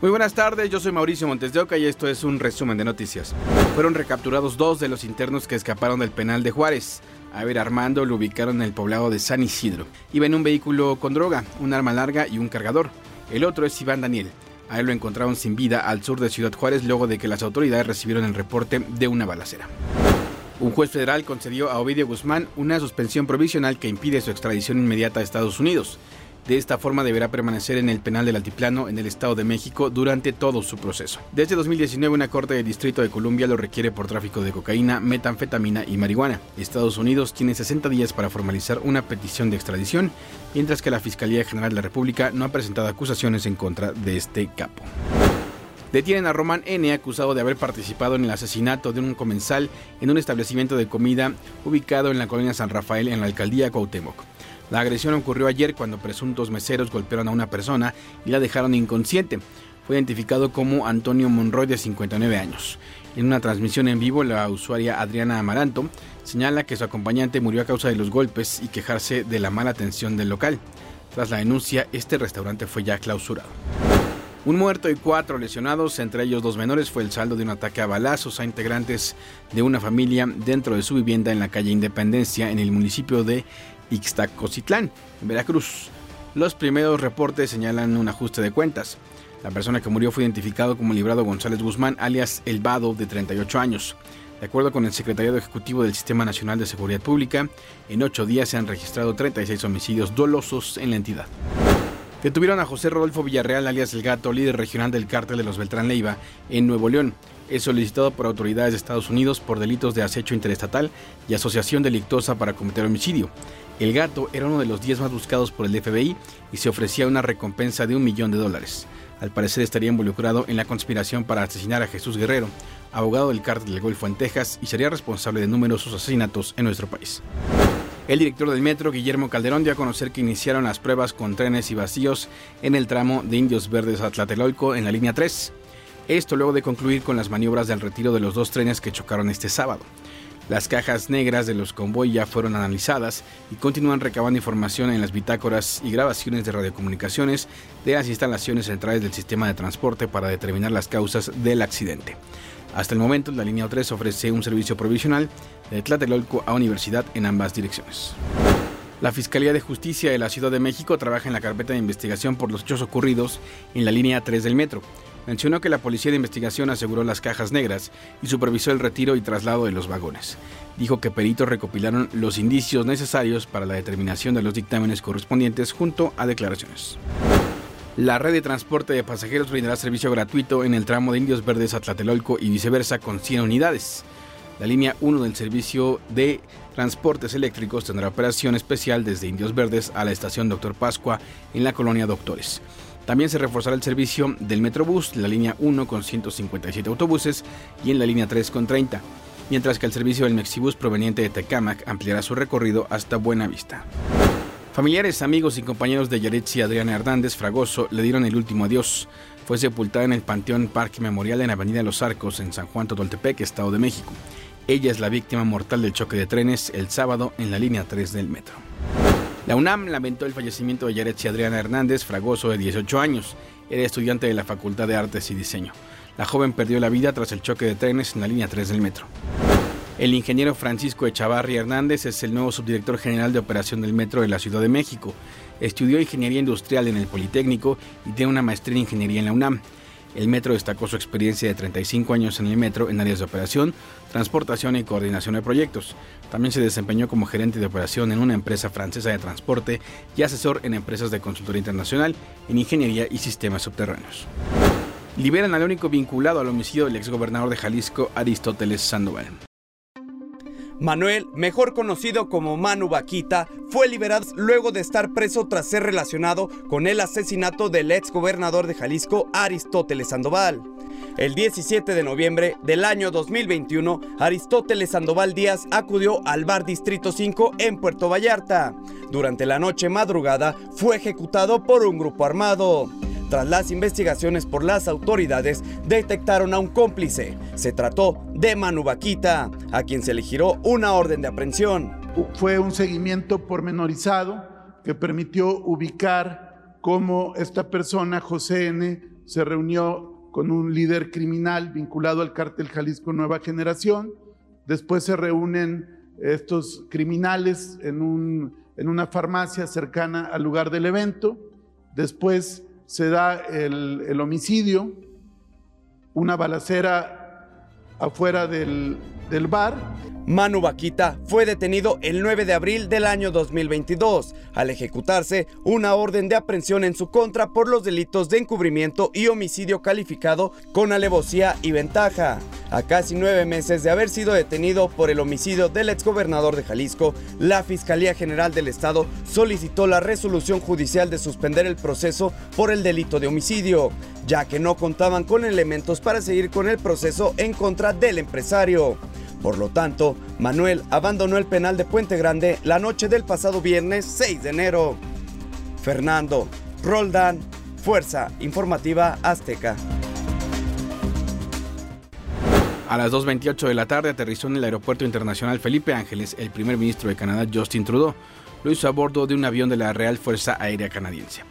Muy buenas tardes, yo soy Mauricio Montes de Oca y esto es un resumen de noticias. Fueron recapturados dos de los internos que escaparon del penal de Juárez. A ver, Armando lo ubicaron en el poblado de San Isidro. Iba en un vehículo con droga, un arma larga y un cargador. El otro es Iván Daniel. A él lo encontraron sin vida al sur de Ciudad Juárez luego de que las autoridades recibieron el reporte de una balacera. Un juez federal concedió a Ovidio Guzmán una suspensión provisional que impide su extradición inmediata a Estados Unidos. De esta forma deberá permanecer en el penal del Altiplano en el Estado de México durante todo su proceso. Desde 2019 una corte del Distrito de Columbia lo requiere por tráfico de cocaína, metanfetamina y marihuana. Estados Unidos tiene 60 días para formalizar una petición de extradición, mientras que la Fiscalía General de la República no ha presentado acusaciones en contra de este capo. Detienen a Roman N. acusado de haber participado en el asesinato de un comensal en un establecimiento de comida ubicado en la colonia San Rafael en la alcaldía Cuauhtémoc. La agresión ocurrió ayer cuando presuntos meseros golpearon a una persona y la dejaron inconsciente. Fue identificado como Antonio Monroy de 59 años. En una transmisión en vivo, la usuaria Adriana Amaranto señala que su acompañante murió a causa de los golpes y quejarse de la mala atención del local. Tras la denuncia, este restaurante fue ya clausurado. Un muerto y cuatro lesionados, entre ellos dos menores, fue el saldo de un ataque a balazos a integrantes de una familia dentro de su vivienda en la calle Independencia, en el municipio de Ixtacocitlán, en Veracruz. Los primeros reportes señalan un ajuste de cuentas. La persona que murió fue identificado como Librado González Guzmán, alias El Vado, de 38 años. De acuerdo con el Secretariado Ejecutivo del Sistema Nacional de Seguridad Pública, en ocho días se han registrado 36 homicidios dolosos en la entidad. Detuvieron a José Rodolfo Villarreal, alias El Gato, líder regional del cártel de los Beltrán Leiva, en Nuevo León. Es solicitado por autoridades de Estados Unidos por delitos de acecho interestatal y asociación delictuosa para cometer homicidio. El gato era uno de los 10 más buscados por el FBI y se ofrecía una recompensa de un millón de dólares. Al parecer estaría involucrado en la conspiración para asesinar a Jesús Guerrero, abogado del cártel del Golfo en Texas, y sería responsable de numerosos asesinatos en nuestro país. El director del metro, Guillermo Calderón, dio a conocer que iniciaron las pruebas con trenes y vacíos en el tramo de Indios Verdes a Tlatelolco en la línea 3. Esto luego de concluir con las maniobras del retiro de los dos trenes que chocaron este sábado. Las cajas negras de los convoy ya fueron analizadas y continúan recabando información en las bitácoras y grabaciones de radiocomunicaciones de las instalaciones centrales del sistema de transporte para determinar las causas del accidente. Hasta el momento, la línea 3 ofrece un servicio provisional de Tlatelolco a Universidad en ambas direcciones. La Fiscalía de Justicia de la Ciudad de México trabaja en la carpeta de investigación por los hechos ocurridos en la línea 3 del metro mencionó que la policía de investigación aseguró las cajas negras y supervisó el retiro y traslado de los vagones. Dijo que peritos recopilaron los indicios necesarios para la determinación de los dictámenes correspondientes junto a declaraciones. La red de transporte de pasajeros brindará servicio gratuito en el tramo de Indios Verdes a Tlatelolco y viceversa con 100 unidades. La línea 1 del servicio de transportes eléctricos tendrá operación especial desde Indios Verdes a la estación Doctor Pascua en la colonia Doctores. También se reforzará el servicio del Metrobús, la línea 1 con 157 autobuses y en la línea 3 con 30, mientras que el servicio del Mexibus proveniente de Tecamac ampliará su recorrido hasta Buenavista. Familiares, amigos y compañeros de Yaretsi Adriana Hernández Fragoso le dieron el último adiós. Fue sepultada en el Panteón Parque Memorial en Avenida Los Arcos, en San Juan Totoltepec, Estado de México. Ella es la víctima mortal del choque de trenes el sábado en la línea 3 del metro. La UNAM lamentó el fallecimiento de Yaretsi Adriana Hernández Fragoso, de 18 años. Era estudiante de la Facultad de Artes y Diseño. La joven perdió la vida tras el choque de trenes en la línea 3 del metro. El ingeniero Francisco Echavarri Hernández es el nuevo subdirector general de operación del metro de la Ciudad de México. Estudió ingeniería industrial en el Politécnico y tiene una maestría en ingeniería en la UNAM. El metro destacó su experiencia de 35 años en el metro en áreas de operación, transportación y coordinación de proyectos. También se desempeñó como gerente de operación en una empresa francesa de transporte y asesor en empresas de consultoría internacional en ingeniería y sistemas subterráneos. Liberan al único vinculado al homicidio del exgobernador de Jalisco, Aristóteles Sandoval. Manuel, mejor conocido como Manu Vaquita, fue liberado luego de estar preso tras ser relacionado con el asesinato del ex gobernador de Jalisco, Aristóteles Sandoval. El 17 de noviembre del año 2021, Aristóteles Sandoval Díaz acudió al bar Distrito 5 en Puerto Vallarta. Durante la noche madrugada fue ejecutado por un grupo armado. Tras las investigaciones por las autoridades, detectaron a un cómplice. Se trató de Manu a quien se le giró una orden de aprehensión. Fue un seguimiento pormenorizado que permitió ubicar cómo esta persona, José N., se reunió con un líder criminal vinculado al cártel Jalisco Nueva Generación. Después se reúnen estos criminales en, un, en una farmacia cercana al lugar del evento. Después se da el, el homicidio, una balacera afuera del, del bar Manu Vaquita fue detenido el 9 de abril del año 2022 al ejecutarse una orden de aprehensión en su contra por los delitos de encubrimiento y homicidio calificado con alevosía y ventaja. A casi nueve meses de haber sido detenido por el homicidio del exgobernador de Jalisco, la Fiscalía General del Estado solicitó la resolución judicial de suspender el proceso por el delito de homicidio, ya que no contaban con elementos para seguir con el proceso en contra del empresario. Por lo tanto, Manuel abandonó el penal de Puente Grande la noche del pasado viernes 6 de enero. Fernando Roldán, Fuerza Informativa Azteca. A las 2.28 de la tarde aterrizó en el Aeropuerto Internacional Felipe Ángeles el primer ministro de Canadá Justin Trudeau. Lo hizo a bordo de un avión de la Real Fuerza Aérea Canadiense.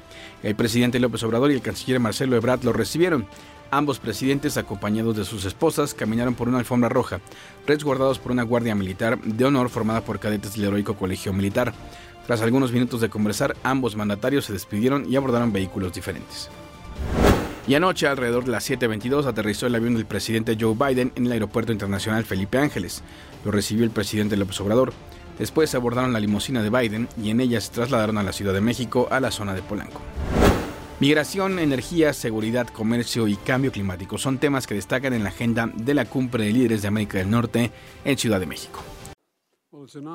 El presidente López Obrador y el canciller Marcelo Ebrard lo recibieron. Ambos presidentes, acompañados de sus esposas, caminaron por una alfombra roja, resguardados por una guardia militar de honor formada por cadetes del heroico colegio militar. Tras algunos minutos de conversar, ambos mandatarios se despidieron y abordaron vehículos diferentes. Y anoche, alrededor de las 7.22, aterrizó el avión del presidente Joe Biden en el Aeropuerto Internacional Felipe Ángeles. Lo recibió el presidente López Obrador. Después abordaron la limusina de Biden y en ella se trasladaron a la Ciudad de México, a la zona de Polanco. Migración, energía, seguridad, comercio y cambio climático son temas que destacan en la agenda de la Cumbre de Líderes de América del Norte en Ciudad de México.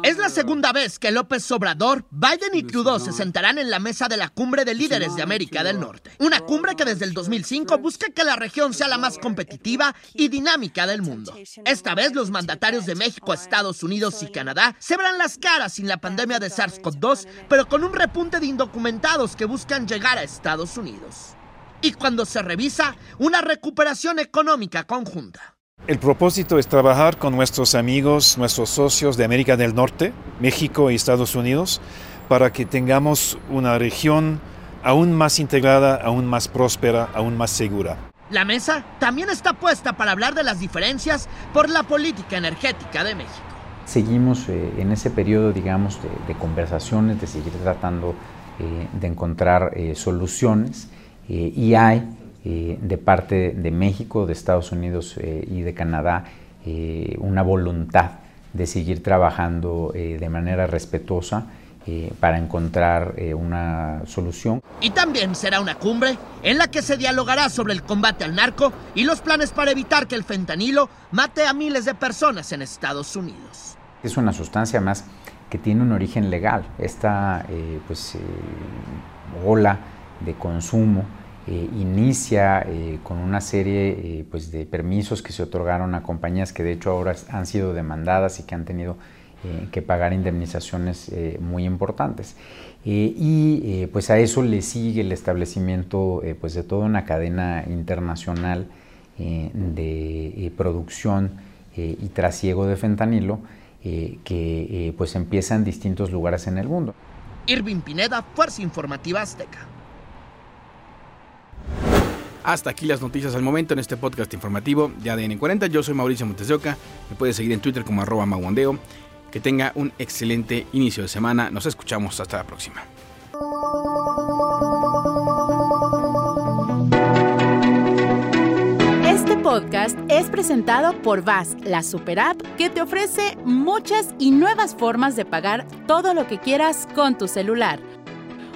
Es la segunda vez que López Obrador, Biden y Trudeau se sentarán en la mesa de la Cumbre de Líderes de América del Norte. Una cumbre que desde el 2005 busca que la región sea la más competitiva y dinámica del mundo. Esta vez los mandatarios de México, Estados Unidos y Canadá se verán las caras sin la pandemia de SARS-CoV-2, pero con un repunte de indocumentados que buscan llegar a Estados Unidos. Y cuando se revisa, una recuperación económica conjunta. El propósito es trabajar con nuestros amigos, nuestros socios de América del Norte, México y Estados Unidos, para que tengamos una región aún más integrada, aún más próspera, aún más segura. La mesa también está puesta para hablar de las diferencias por la política energética de México. Seguimos eh, en ese periodo, digamos, de, conversaciones, de seguir tratando eh, de encontrar eh, soluciones y hay eh, de parte de México, de Estados Unidos eh, y de Canadá eh, una voluntad de seguir trabajando de manera respetuosa para encontrar una solución. Y también será una cumbre en la que se dialogará sobre el combate al narco y los planes para evitar que el fentanilo mate a miles de personas en Estados Unidos. Es una sustancia más que tiene un origen legal. Esta pues, ola de consumo eh, inicia eh, con una serie eh, pues de permisos que se otorgaron a compañías que de hecho ahora han sido demandadas y que han tenido que pagar indemnizaciones muy importantes. y pues a eso le sigue el establecimiento pues de toda una cadena internacional de producción y trasiego de fentanilo que pues empieza en distintos lugares en el mundo. Irving Pineda, Fuerza Informativa Azteca. Hasta aquí las noticias al momento en este podcast informativo de ADN 40. Yo soy Mauricio Montes de Oca. Me puedes seguir en Twitter como arroba. Que tenga un excelente inicio de semana. Nos escuchamos hasta la próxima. Este podcast es presentado por VAS, la super app que te ofrece muchas y nuevas formas de pagar todo lo que quieras con tu celular